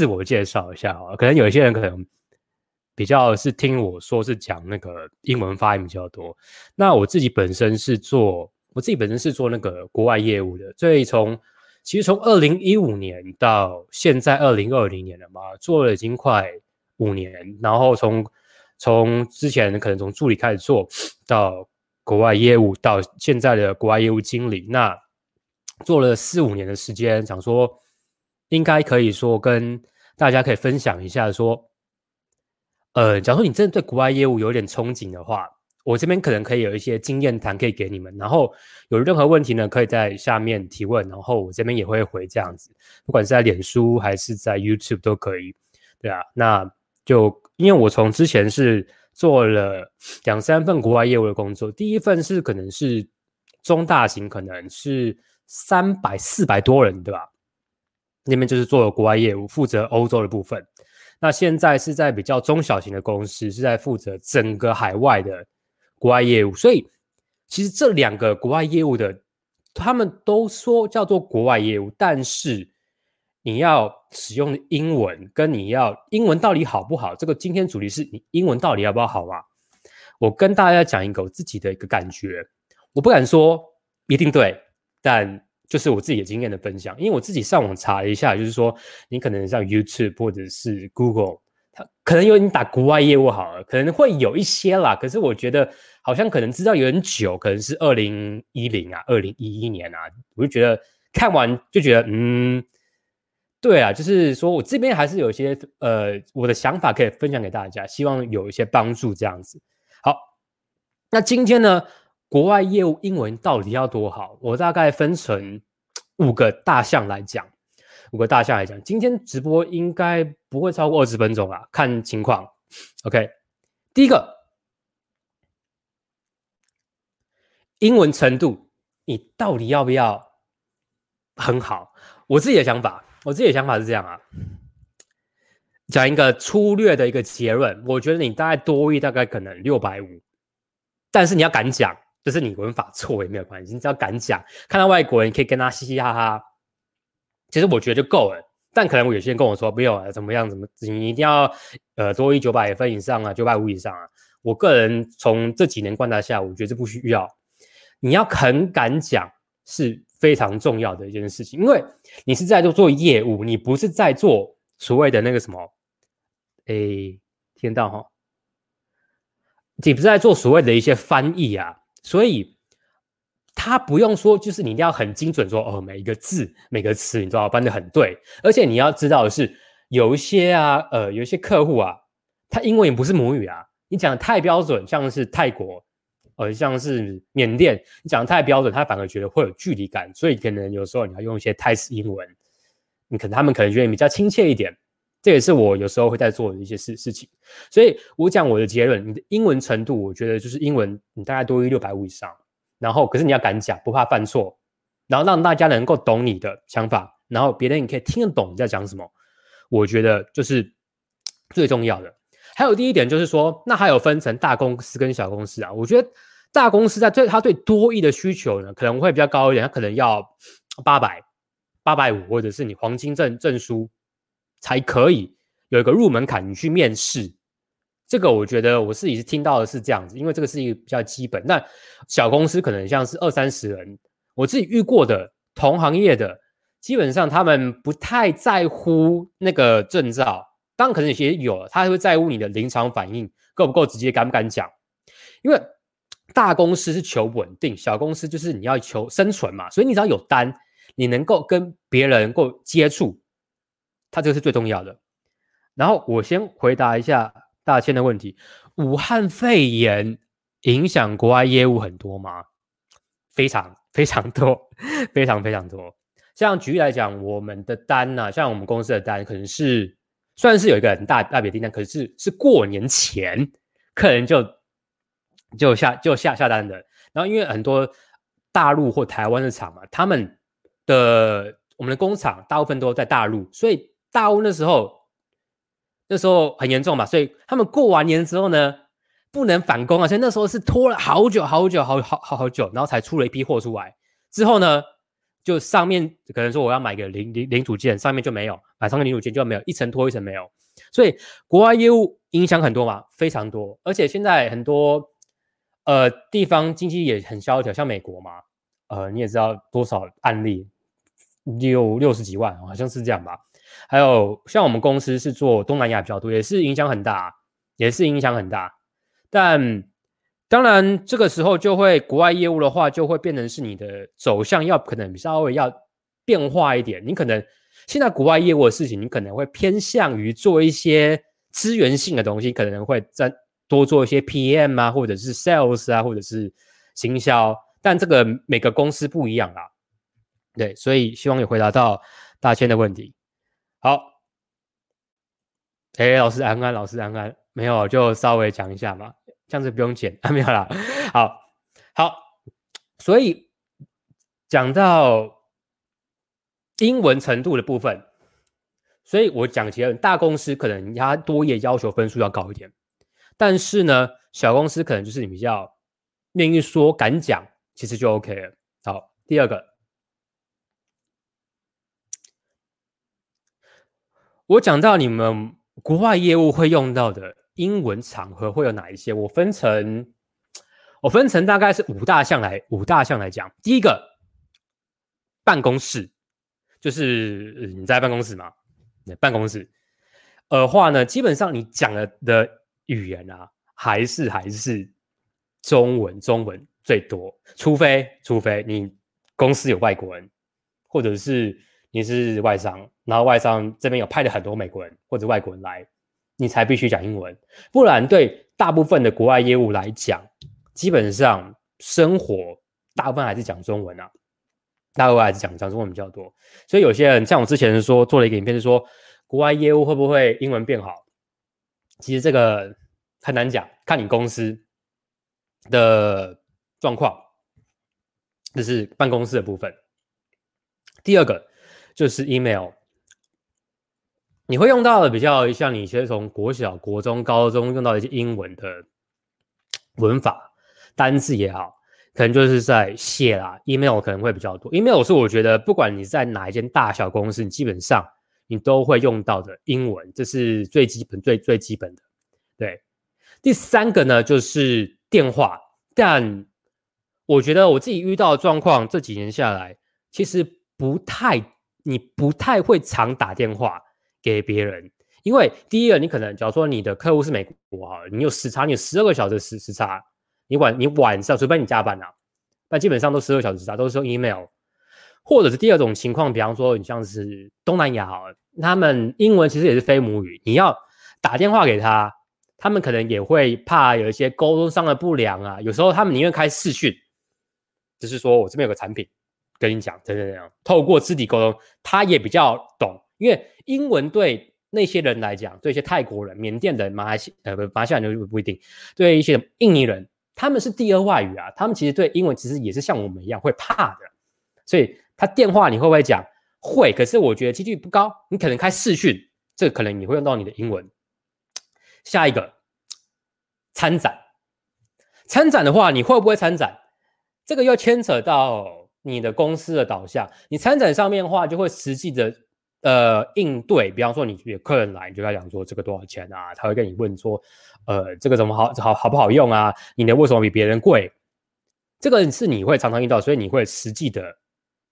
自我介绍一下啊，可能有一些人可能比较是听我说是讲那个英文发音比较多。那我自己本身是做，我自己本身是做那个国外业务的，所以从其实从二零一五年到现在二零二零年了嘛，做了已经快五年。然后从从之前可能从助理开始做到国外业务，到现在的国外业务经理，那做了四五年的时间，想说。应该可以说跟大家可以分享一下，说，呃，假如说你真的对国外业务有点憧憬的话，我这边可能可以有一些经验谈可以给你们。然后有任何问题呢，可以在下面提问，然后我这边也会回这样子，不管是在脸书还是在 YouTube 都可以，对啊。那就因为我从之前是做了两三份国外业务的工作，第一份是可能是中大型，可能是三百四百多人，对吧？那边就是做国外业务，负责欧洲的部分。那现在是在比较中小型的公司，是在负责整个海外的国外业务。所以，其实这两个国外业务的，他们都说叫做国外业务，但是你要使用英文，跟你要英文到底好不好？这个今天主题是你英文到底要不要好啊？我跟大家讲一个我自己的一个感觉，我不敢说一定对，但。就是我自己的经验的分享，因为我自己上网查了一下，就是说你可能像 YouTube 或者是 Google，它可能有你打国外业务好了，可能会有一些啦。可是我觉得好像可能知道有点久，可能是二零一零啊，二零一一年啊，我就觉得看完就觉得，嗯，对啊，就是说我这边还是有一些呃我的想法可以分享给大家，希望有一些帮助这样子。好，那今天呢？国外业务英文到底要多好？我大概分成五个大项来讲，五个大项来讲。今天直播应该不会超过二十分钟啊，看情况。OK，第一个，英文程度，你到底要不要很好？我自己的想法，我自己的想法是这样啊，讲一个粗略的一个结论，我觉得你大概多一大概可能六百五，但是你要敢讲。就是你文法错也没有关系，你只要敢讲，看到外国人可以跟他嘻嘻哈哈，其实我觉得就够了。但可能我有些人跟我说，没有啊，怎么样？怎么你一定要呃多一九百分以上啊，九百五以上啊？我个人从这几年观察下，我觉得这不需要。你要肯敢讲是非常重要的一件事情，因为你是在做做业务，你不是在做所谓的那个什么，哎，听到哈？你不是在做所谓的一些翻译啊？所以他不用说，就是你一定要很精准说哦，每一个字、每个词，你都要翻的很对。而且你要知道的是，有一些啊，呃，有一些客户啊，他英文也不是母语啊，你讲的太标准，像是泰国，呃，像是缅甸，你讲的太标准，他反而觉得会有距离感。所以可能有时候你要用一些泰式英文，你可能他们可能觉得比较亲切一点。这也是我有时候会在做的一些事事情，所以我讲我的结论，你的英文程度，我觉得就是英文你大概多于六百五以上，然后可是你要敢讲，不怕犯错，然后让大家能够懂你的想法，然后别人也可以听得懂你在讲什么，我觉得就是最重要的。还有第一点就是说，那还有分成大公司跟小公司啊，我觉得大公司在对他对多亿的需求呢，可能会比较高一点，他可能要八百、八百五，或者是你黄金证证书。才可以有一个入门槛，你去面试，这个我觉得我自己是听到的是这样子，因为这个是一个比较基本。那小公司可能像是二三十人，我自己遇过的同行业的，基本上他们不太在乎那个证照，当然可能有些有，他会在乎你的临场反应够不够直接，敢不敢讲。因为大公司是求稳定，小公司就是你要求生存嘛，所以你只要有单，你能够跟别人够接触。它这个是最重要的。然后我先回答一下大千的问题：武汉肺炎影响国外业务很多吗？非常非常多，非常非常多。像举例来讲，我们的单呢，像我们公司的单，可能是虽然是有一个很大大笔订单，可是是过年前客人就就下就下下单的。然后因为很多大陆或台湾的厂嘛，他们的我们的工厂大部分都在大陆，所以。大陆那时候，那时候很严重嘛，所以他们过完年之后呢，不能返工啊，所以那时候是拖了好久好久好好好好久，然后才出了一批货出来。之后呢，就上面可能说我要买个零零零组件，上面就没有买上个零组件就没有一层拖一层没有，所以国外业务影响很多嘛，非常多。而且现在很多呃地方经济也很萧条，像美国嘛，呃你也知道多少案例，六六十几万，好像是这样吧。还有像我们公司是做东南亚比较多，也是影响很大，也是影响很大。但当然这个时候就会国外业务的话，就会变成是你的走向要可能稍微要变化一点，你可能。现在国外业务的事情，你可能会偏向于做一些资源性的东西，可能会再多做一些 PM 啊，或者是 Sales 啊，或者是行销。但这个每个公司不一样啦，对，所以希望有回答到大千的问题。好，哎，老师安安，老师安安，没有就稍微讲一下嘛，这样子不用剪 啊，没有啦。好，好，所以讲到。英文程度的部分，所以我讲结论，大公司可能它多业要求分数要高一点，但是呢，小公司可能就是你比较愿意说敢讲，其实就 OK 了。好，第二个，我讲到你们国外业务会用到的英文场合会有哪一些？我分成，我分成大概是五大项来五大项来讲。第一个，办公室。就是你在办公室嘛，办公室，呃话呢，基本上你讲的的语言啊，还是还是中文，中文最多，除非除非你公司有外国人，或者是你是外商，然后外商这边有派了很多美国人或者外国人来，你才必须讲英文，不然对大部分的国外业务来讲，基本上生活大部分还是讲中文啊。大部分还是讲讲中文比较多，所以有些人像我之前说做了一个影片，是说国外业务会不会英文变好？其实这个很难讲，看你公司的状况。这是办公室的部分。第二个就是 email，你会用到的比较像你先从国小、国中、高中用到一些英文的文法、单字也好。可能就是在写啦，email 可能会比较多。email 是我觉得不管你在哪一间大小公司，你基本上你都会用到的英文，这是最基本、最最基本的。对，第三个呢就是电话，但我觉得我自己遇到的状况，这几年下来其实不太，你不太会常打电话给别人，因为第一个你可能假如说你的客户是美国啊，你有时差，你有十二个小时时时差。你晚你晚上，除非你加班呐，那基本上都十二小时差，都是用 email，或者是第二种情况，比方说你像是东南亚哈，他们英文其实也是非母语，你要打电话给他，他们可能也会怕有一些沟通上的不良啊，有时候他们宁愿开视讯，就是说我这边有个产品跟你讲，怎样怎样，透过肢体沟通，他也比较懂，因为英文对那些人来讲，对一些泰国人、缅甸人、马来西呃不马来西亚人就不一定，对一些印尼人。他们是第二外语啊，他们其实对英文其实也是像我们一样会怕的，所以他电话你会不会讲？会，可是我觉得几率不高。你可能开视讯，这可能你会用到你的英文。下一个参展，参展的话，你会不会参展？这个又牵扯到你的公司的导向。你参展上面的话，就会实际的。呃，应对，比方说你有客人来，你就跟他讲说这个多少钱啊？他会跟你问说，呃，这个怎么好好好不好用啊？你的为什么比别人贵？这个是你会常常遇到，所以你会实际的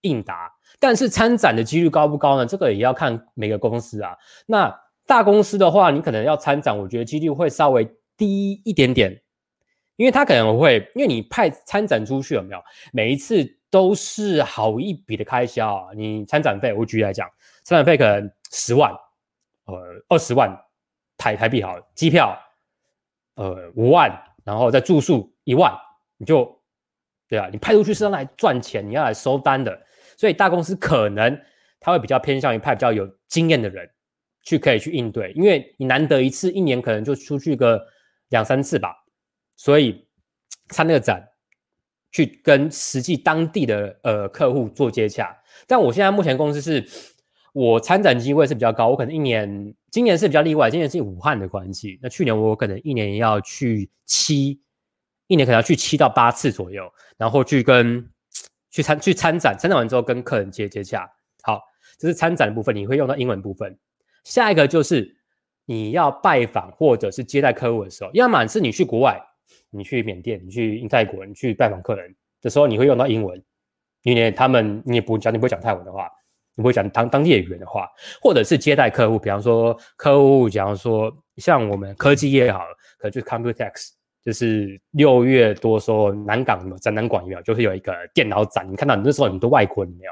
应答。但是参展的几率高不高呢？这个也要看每个公司啊。那大公司的话，你可能要参展，我觉得几率会稍微低一点点，因为他可能会，因为你派参展出去有没有？每一次都是好一笔的开销啊。你参展费，我举例来讲。参展费可能十万，呃，二十万台台币好，机票，呃，五万，然后再住宿一万，你就，对啊，你派出去是让来赚钱，你要来收单的，所以大公司可能他会比较偏向于派比较有经验的人去可以去应对，因为你难得一次，一年可能就出去个两三次吧，所以参那个展，去跟实际当地的呃客户做接洽，但我现在目前公司是。我参展机会是比较高，我可能一年，今年是比较例外，今年是武汉的关系。那去年我可能一年要去七，一年可能要去七到八次左右，然后去跟去参去参展，参展完之后跟客人接接洽。好，这是参展的部分，你会用到英文部分。下一个就是你要拜访或者是接待客户的时候，要么是你去国外，你去缅甸，你去泰国，你去拜访客人的时候，你会用到英文，因为他们你也不讲，你不会讲泰文的话，你不会讲当当地语言的话，或者是接待客户，比方说客户，假如说像我们科技业好了，可能就是 Computex，就是六月多说南港展览馆有没有？就是有一个电脑展，你看到你那时候很多外国人没有？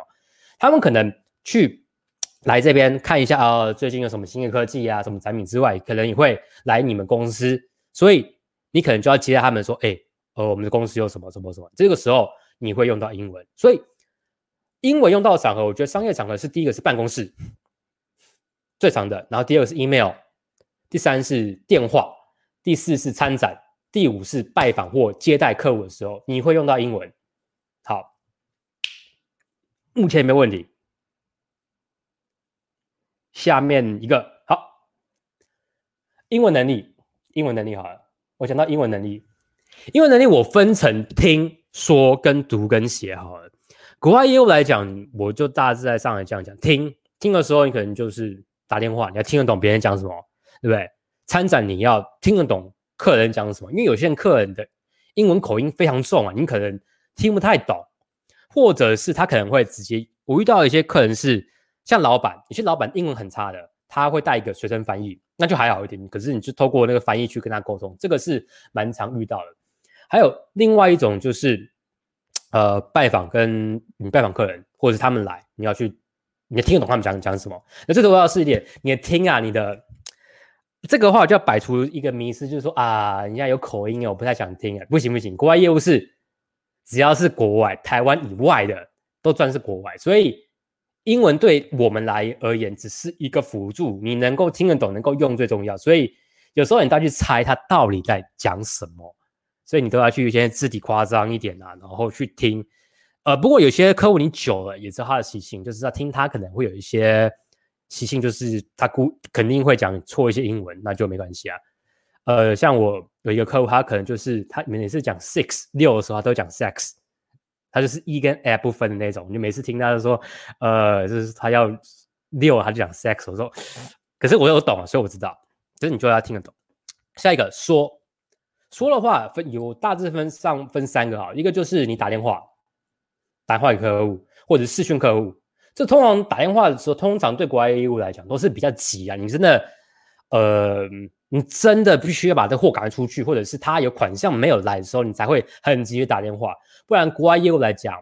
他们可能去来这边看一下啊，最近有什么新的科技啊，什么产品之外，可能也会来你们公司，所以你可能就要接待他们说，哎，呃，我们的公司有什么什么什么，这个时候你会用到英文，所以英文用到的场合，我觉得商业场合是第一个是办公室最长的，然后第二个是 email，第三是电话，第四是参展，第五是拜访或接待客户的时候，你会用到英文。好。目前没问题。下面一个好，英文能力，英文能力好了。我讲到英文能力，英文能力我分成听说跟读跟写好了。国外业务来讲，我就大致在上海这样讲：听听的时候，你可能就是打电话，你要听得懂别人讲什么，对不对？参展你要听得懂客人讲什么，因为有些客人的英文口音非常重啊，你可能听不太懂。或者是他可能会直接，我遇到一些客人是像老板，有些老板英文很差的，他会带一个随身翻译，那就还好一点。可是你就透过那个翻译去跟他沟通，这个是蛮常遇到的。还有另外一种就是，呃，拜访跟你拜访客人，或者是他们来，你要去，你听得懂他们讲讲什么？那最重要是一点，你听啊，你的这个话就要摆出一个迷思，就是说啊，人家有口音哦，我不太想听啊，不行不行，国外业务是。只要是国外、台湾以外的，都算是国外。所以英文对我们来而言只是一个辅助，你能够听得懂、能够用最重要。所以有时候你都要去猜他到底在讲什么，所以你都要去先字体夸张一点啊，然后去听。呃，不过有些客户你久了也知道他的习性，就是要听他可能会有一些习性，就是他估肯定会讲错一些英文，那就没关系啊。呃，像我有一个客户，他可能就是他每次讲 six 六的时候，他都讲 sex，他就是 e 跟 F 不分的那种。你每次听他说，呃，就是他要六，他就讲 sex。我说，可是我有懂，所以我知道，就是你就要听得懂。下一个说说的话分有大致分上分三个啊，一个就是你打电话打电话给客户或者视讯客户，这通常打电话的时候，通常对国外业务来讲都是比较急啊，你真的呃。你真的必须要把这货赶出去，或者是他有款项没有来的时候，你才会很急的打电话。不然国外业务来讲，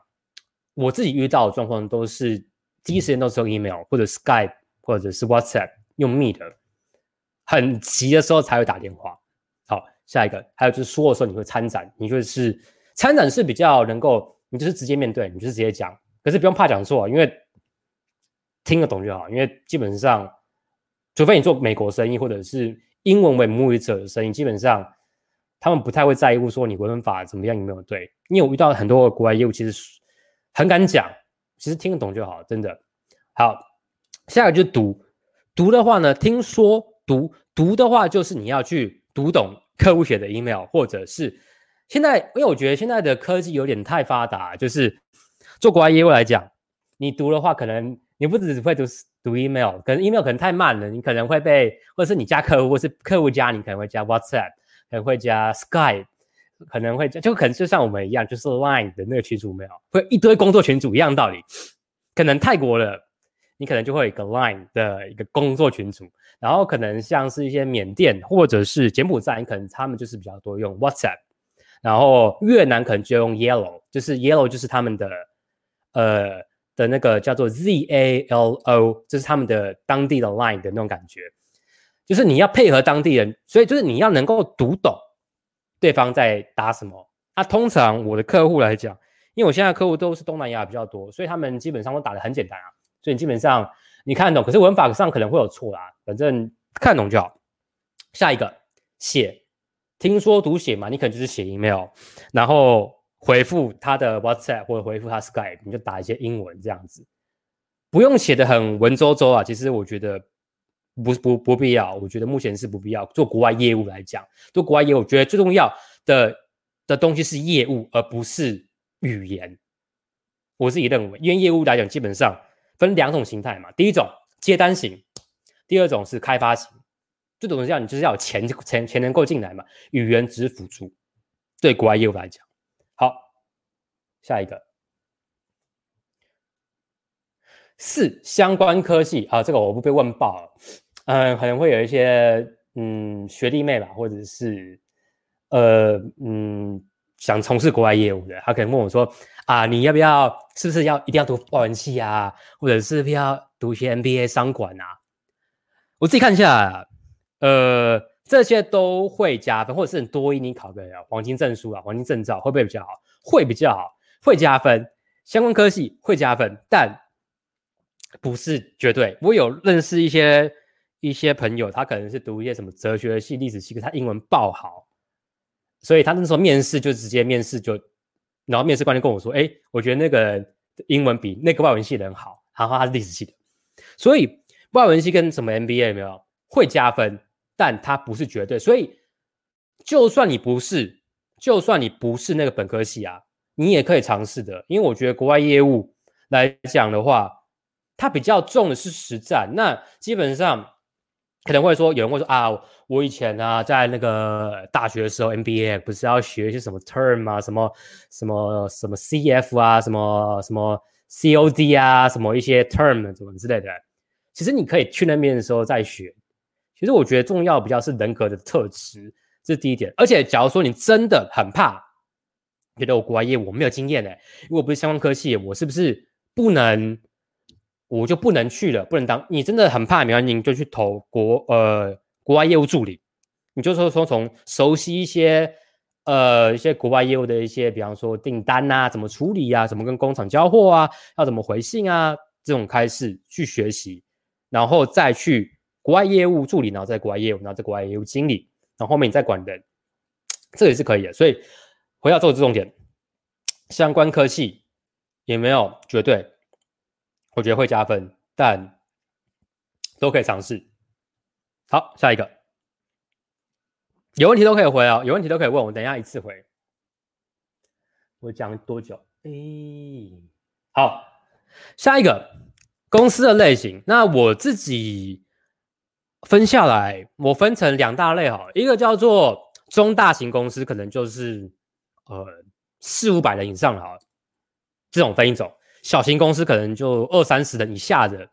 我自己遇到的状况都是第一时间都是用 email 或者 Skype 或者是 WhatsApp 用 Meet，很急的时候才会打电话。好，下一个还有就是说的时候你会参展，你就是参展是比较能够，你就是直接面对，你就是直接讲，可是不用怕讲错，因为听得懂就好。因为基本上，除非你做美国生意或者是。英文为母语者的声音，基本上他们不太会在乎说你文法怎么样有没有对。因为我遇到很多国外业务，其实很敢讲，其实听得懂就好，真的。好，下一个就是读，读的话呢，听说读读的话，就是你要去读懂客户写的 email，或者是现在，因为我觉得现在的科技有点太发达，就是做国外业务来讲，你读的话，可能你不只会读。读 email，可能 email 可能太慢了，你可能会被，或者是你加客户，或是客户加你，可能会加 WhatsApp，可能会加 Skype，可能会加就可能就像我们一样，就是 Line 的那个群组没有，会一堆工作群组一样道理。可能泰国的，你可能就会有一个 Line 的一个工作群组，然后可能像是一些缅甸或者是柬埔寨，你可能他们就是比较多用 WhatsApp，然后越南可能就用 Yellow，就是 Yellow 就是他们的呃。的那个叫做 Z A L O，这是他们的当地的 Line 的那种感觉，就是你要配合当地人，所以就是你要能够读懂对方在打什么。那通常我的客户来讲，因为我现在客户都是东南亚比较多，所以他们基本上都打的很简单啊，所以你基本上你看懂，可是文法上可能会有错啦，反正看懂就好。下一个写，听说读写嘛，你可能就是写 email，然后。回复他的 WhatsApp 或者回复他 Skype，你就打一些英文这样子，不用写的很文绉绉啊。其实我觉得不不不必要，我觉得目前是不必要。做国外业务来讲，做国外业务，我觉得最重要的的东西是业务，而不是语言。我自己认为，因为业务来讲，基本上分两种形态嘛。第一种接单型，第二种是开发型，这种东西要你就是要有钱钱钱能够进来嘛，语言只是辅助，对国外业务来讲。下一个四相关科技啊，这个我不被问爆了，嗯，可能会有一些嗯学弟妹吧，或者是呃嗯想从事国外业务的，他可能问我说啊，你要不要是不是要一定要读外文系啊，或者是不要读一些 MBA 商管啊？我自己看一下，呃，这些都会加分，或者是多一你考个黄金证书啊，黄金证照会不会比较好？会比较好，会加分。相关科系会加分，但不是绝对。我有认识一些一些朋友，他可能是读一些什么哲学系、历史系，可他英文爆好，所以他那时候面试就直接面试就，然后面试官就跟我说：“哎，我觉得那个英文比那个外文系的人好。”然后他是历史系的，所以。外文系跟什么 MBA 没有会加分，但它不是绝对。所以，就算你不是，就算你不是那个本科系啊，你也可以尝试的。因为我觉得国外业务来讲的话，它比较重的是实战。那基本上可能会说，有人会说啊，我以前啊在那个大学的时候，MBA 不是要学一些什么 term 啊，什么什么什么 CF 啊，什么什么 COD 啊，什么一些 term 什么之类的。其实你可以去那边的时候再学。其实我觉得重要比较是人格的特质，这是第一点。而且假如说你真的很怕，觉得我国外业务我没有经验哎，如果不是相关科系，我是不是不能，我就不能去了，不能当？你真的很怕，没关系，你就去投国呃国外业务助理。你就说说从熟悉一些呃一些国外业务的一些，比方说订单啊，怎么处理啊，怎么跟工厂交货啊，要怎么回信啊，这种开始去学习。然后再去国外业务助理，然后在国外业务，然后在国外业务经理，然后后面你再管人，这也是可以的。所以回到做重点，相关科系也没有绝对，我觉得会加分，但都可以尝试。好，下一个有问题都可以回啊，有问题都可以问我，等一下一次回。我讲多久？哎，好，下一个。公司的类型，那我自己分下来，我分成两大类哈，一个叫做中大型公司，可能就是呃四五百人以上的，这种分一种；小型公司可能就二三十人以下的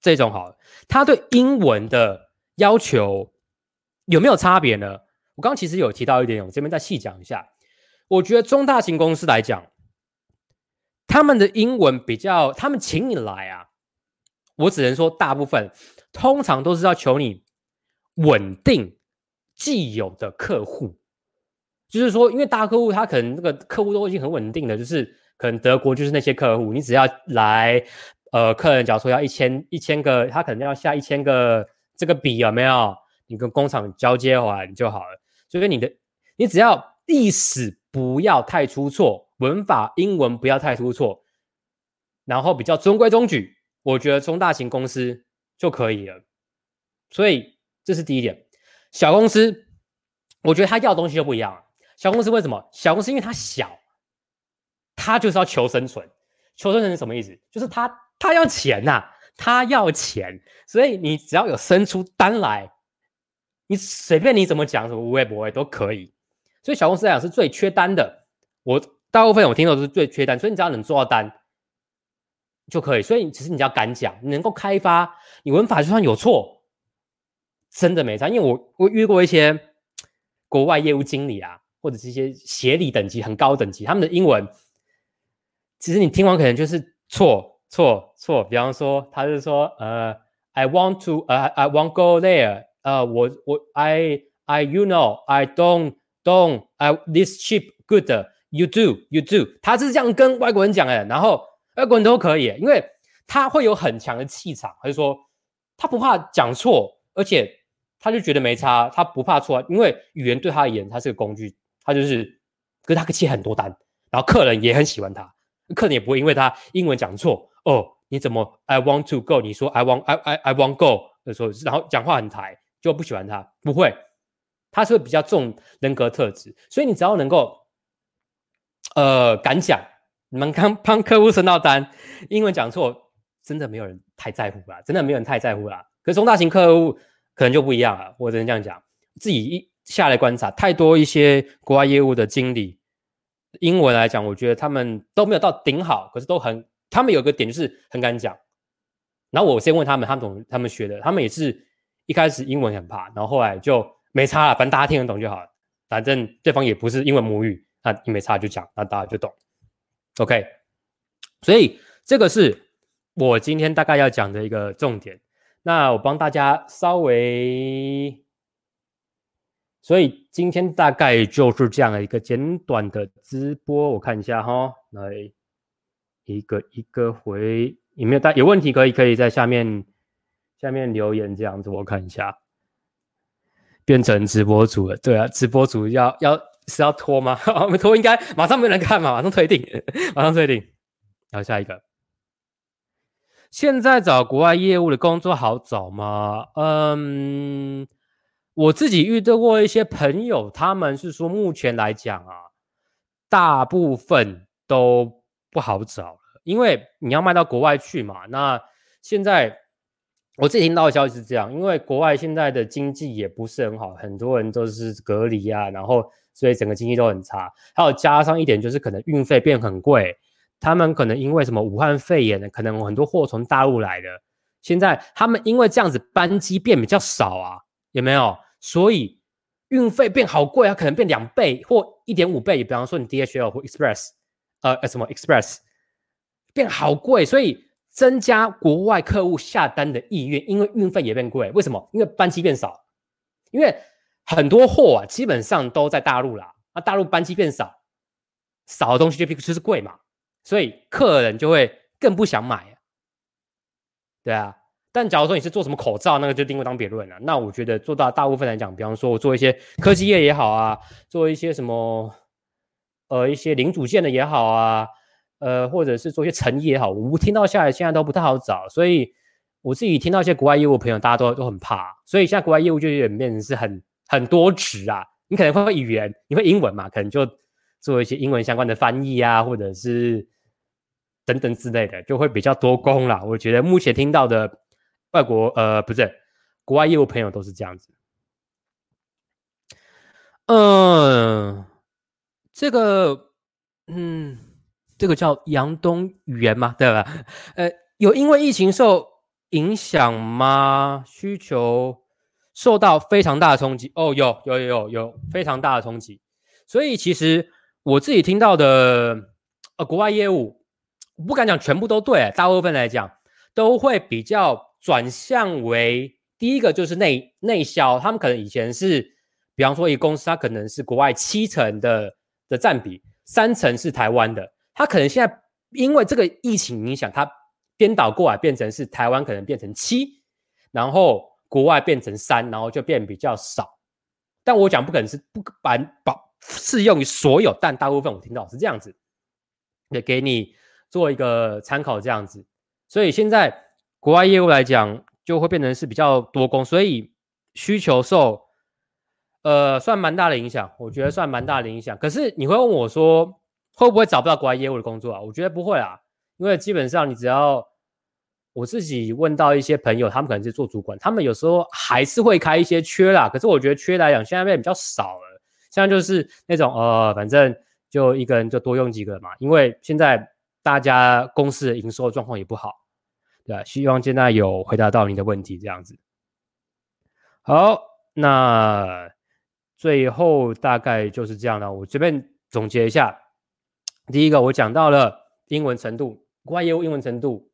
这种好，他对英文的要求有没有差别呢？我刚刚其实有提到一点，我这边再细讲一下。我觉得中大型公司来讲，他们的英文比较，他们请你来啊。我只能说，大部分通常都是要求你稳定既有的客户，就是说，因为大客户他可能那个客户都已经很稳定的，就是可能德国就是那些客户，你只要来，呃，客人假如说要一千一千个，他可能要下一千个这个笔有没有？你跟工厂交接完就好了。所以你的你只要历史不要太出错，文法英文不要太出错，然后比较中规中矩。我觉得中大型公司就可以了，所以这是第一点。小公司，我觉得他要的东西就不一样了。小公司为什么？小公司因为它小，它就是要求生存。求生存是什么意思？就是他他要钱呐，他要钱。所以你只要有生出单来，你随便你怎么讲什么无微不微都可以。所以小公司来讲是最缺单的。我大部分我听到都是最缺单，所以你只要能做到单。就可以，所以其实你只要敢讲，能够开发，你文法就算有错，真的没差。因为我我遇过一些国外业务经理啊，或者是一些协理等级很高等级，他们的英文，其实你听完可能就是错错错。比方说，他是说，呃，I want to，呃，I want go there，呃，我我，I I you know，I don't don't，I this cheap good，you do you do，他是这样跟外国人讲的，然后。外国人都可以，因为他会有很强的气场，他就说他不怕讲错，而且他就觉得没差，他不怕错，因为语言对他而言，他是个工具，他就是，可是他可以接很多单，然后客人也很喜欢他，客人也不会因为他英文讲错哦，你怎么 I want to go，你说 I want I I I want go 的时候，然后讲话很台，就不喜欢他，不会，他是比较重人格特质，所以你只要能够，呃，敢讲。你们刚帮客户升到单，英文讲错，真的没有人太在乎啦，真的没有人太在乎啦。可是中大型客户可能就不一样了。我只能这样讲，自己一下来观察，太多一些国外业务的经理，英文来讲，我觉得他们都没有到顶好，可是都很，他们有个点就是很敢讲。然后我先问他们，他们懂他们学的，他们也是一开始英文很怕，然后后来就没差了，反正大家听得懂就好了，反正对方也不是英文母语，那你没差就讲，那大家就懂。OK，所以这个是我今天大概要讲的一个重点。那我帮大家稍微，所以今天大概就是这样的一个简短的直播。我看一下哈，来一个一个回，有没有大有问题可以可以在下面下面留言这样子，我看一下。变成直播主了，对啊，直播主要要。是要拖吗？没拖，应该马上没人看嘛，马上退订，马上退订。然后下一个，现在找国外业务的工作好找吗？嗯，我自己遇到过一些朋友，他们是说目前来讲啊，大部分都不好找了，因为你要卖到国外去嘛。那现在我自己听到的消息是这样，因为国外现在的经济也不是很好，很多人都是隔离啊，然后。所以整个经济都很差，还有加上一点就是可能运费变很贵，他们可能因为什么武汉肺炎呢？可能很多货从大陆来的，现在他们因为这样子班机变比较少啊，有没有？所以运费变好贵啊，可能变两倍或一点五倍。比方说你 DHL 或 Express，呃呃，什么 Express 变好贵，所以增加国外客户下单的意愿，因为运费也变贵。为什么？因为班机变少，因为。很多货啊，基本上都在大陆啦。那大陆班机变少，少的东西就就是贵嘛，所以客人就会更不想买。对啊，但假如说你是做什么口罩，那个就另当别论了。那我觉得做到大部分来讲，比方说我做一些科技业也好啊，做一些什么呃一些零组件的也好啊，呃或者是做一些成衣也好，我听到下来现在都不太好找。所以我自己听到一些国外业务朋友，大家都都很怕，所以现在国外业务就有点变成是很。很多职啊，你可能会语言，你会英文嘛？可能就做一些英文相关的翻译啊，或者是等等之类的，就会比较多工啦。我觉得目前听到的外国呃，不是国外业务朋友都是这样子。嗯，这个嗯，这个叫杨东语言嘛，对吧？呃，有因为疫情受影响吗？需求？受到非常大的冲击哦，有有有有有非常大的冲击，所以其实我自己听到的呃国外业务，不敢讲全部都对，大部分来讲都会比较转向为第一个就是内内销，他们可能以前是，比方说一个公司，它可能是国外七成的的占比，三成是台湾的，它可能现在因为这个疫情影响，它颠倒过来变成是台湾可能变成七，然后。国外变成三，然后就变比较少。但我讲不可能是不把保适用于所有，但大部分我听到是这样子，也给你做一个参考这样子。所以现在国外业务来讲，就会变成是比较多工，所以需求受呃算蛮大的影响。我觉得算蛮大的影响。可是你会问我说，会不会找不到国外业务的工作啊？我觉得不会啊，因为基本上你只要。我自己问到一些朋友，他们可能是做主管，他们有时候还是会开一些缺啦。可是我觉得缺来讲，现在变比较少了。现在就是那种呃，反正就一个人就多用几个嘛。因为现在大家公司的营收状况也不好，对吧？希望现在有回答到您的问题，这样子。好，那最后大概就是这样了。我这边总结一下，第一个我讲到了英文程度，国外业务英文程度。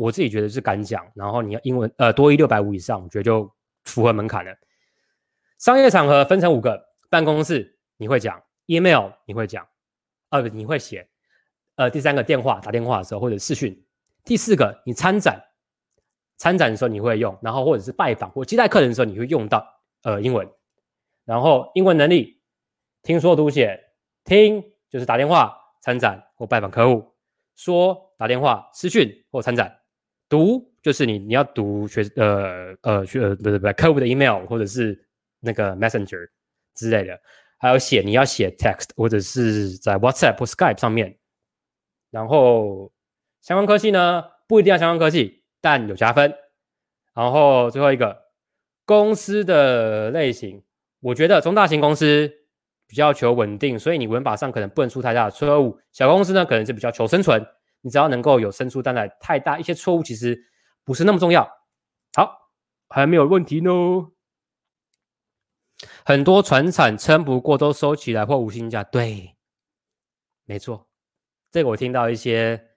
我自己觉得是敢讲，然后你要英文呃多一六百五以上，我觉得就符合门槛了。商业场合分成五个：办公室你会讲，email 你会讲，呃你会写，呃第三个电话打电话的时候或者视讯，第四个你参展，参展的时候你会用，然后或者是拜访或接待客人的时候你会用到呃英文，然后英文能力听说读写，听就是打电话参展或拜访客户，说打电话私讯或参展。读就是你你要读学呃呃学呃不是不是客户的 email 或者是那个 messenger 之类的，还有写你要写 text 或者是在 WhatsApp 或 Skype 上面，然后相关科技呢不一定要相关科技，但有加分然后最后一个公司的类型，我觉得中大型公司比较求稳定，所以你文法上可能不能出太大的错误。小公司呢，可能是比较求生存，你只要能够有生出单来，太大一些错误其实不是那么重要。好，还没有问题呢。很多船产撑不过都收起来或无薪假，对，没错，这个我听到一些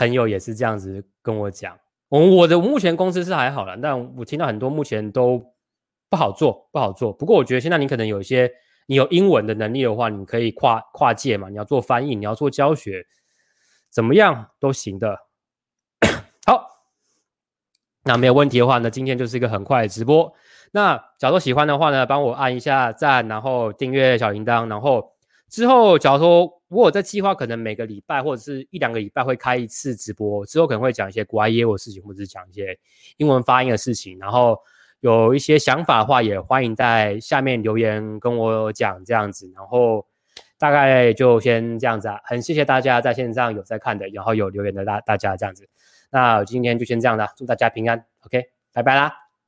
朋友也是这样子跟我讲。我我的目前公司是还好了，但我听到很多目前都不好做，不好做。不过我觉得现在你可能有一些，你有英文的能力的话，你可以跨跨界嘛，你要做翻译，你要做教学，怎么样都行的。好，那没有问题的话呢，今天就是一个很快的直播。那假如喜欢的话呢，帮我按一下赞，然后订阅小铃铛，然后之后假如说我有在计划，可能每个礼拜或者是一两个礼拜会开一次直播，之后可能会讲一些国外业务的事情，或者是讲一些英文发音的事情。然后有一些想法的话，也欢迎在下面留言跟我讲这样子。然后大概就先这样子啊，很谢谢大家在线上有在看的，然后有留言的大大家这样子。那今天就先这样了，祝大家平安，OK，拜拜啦。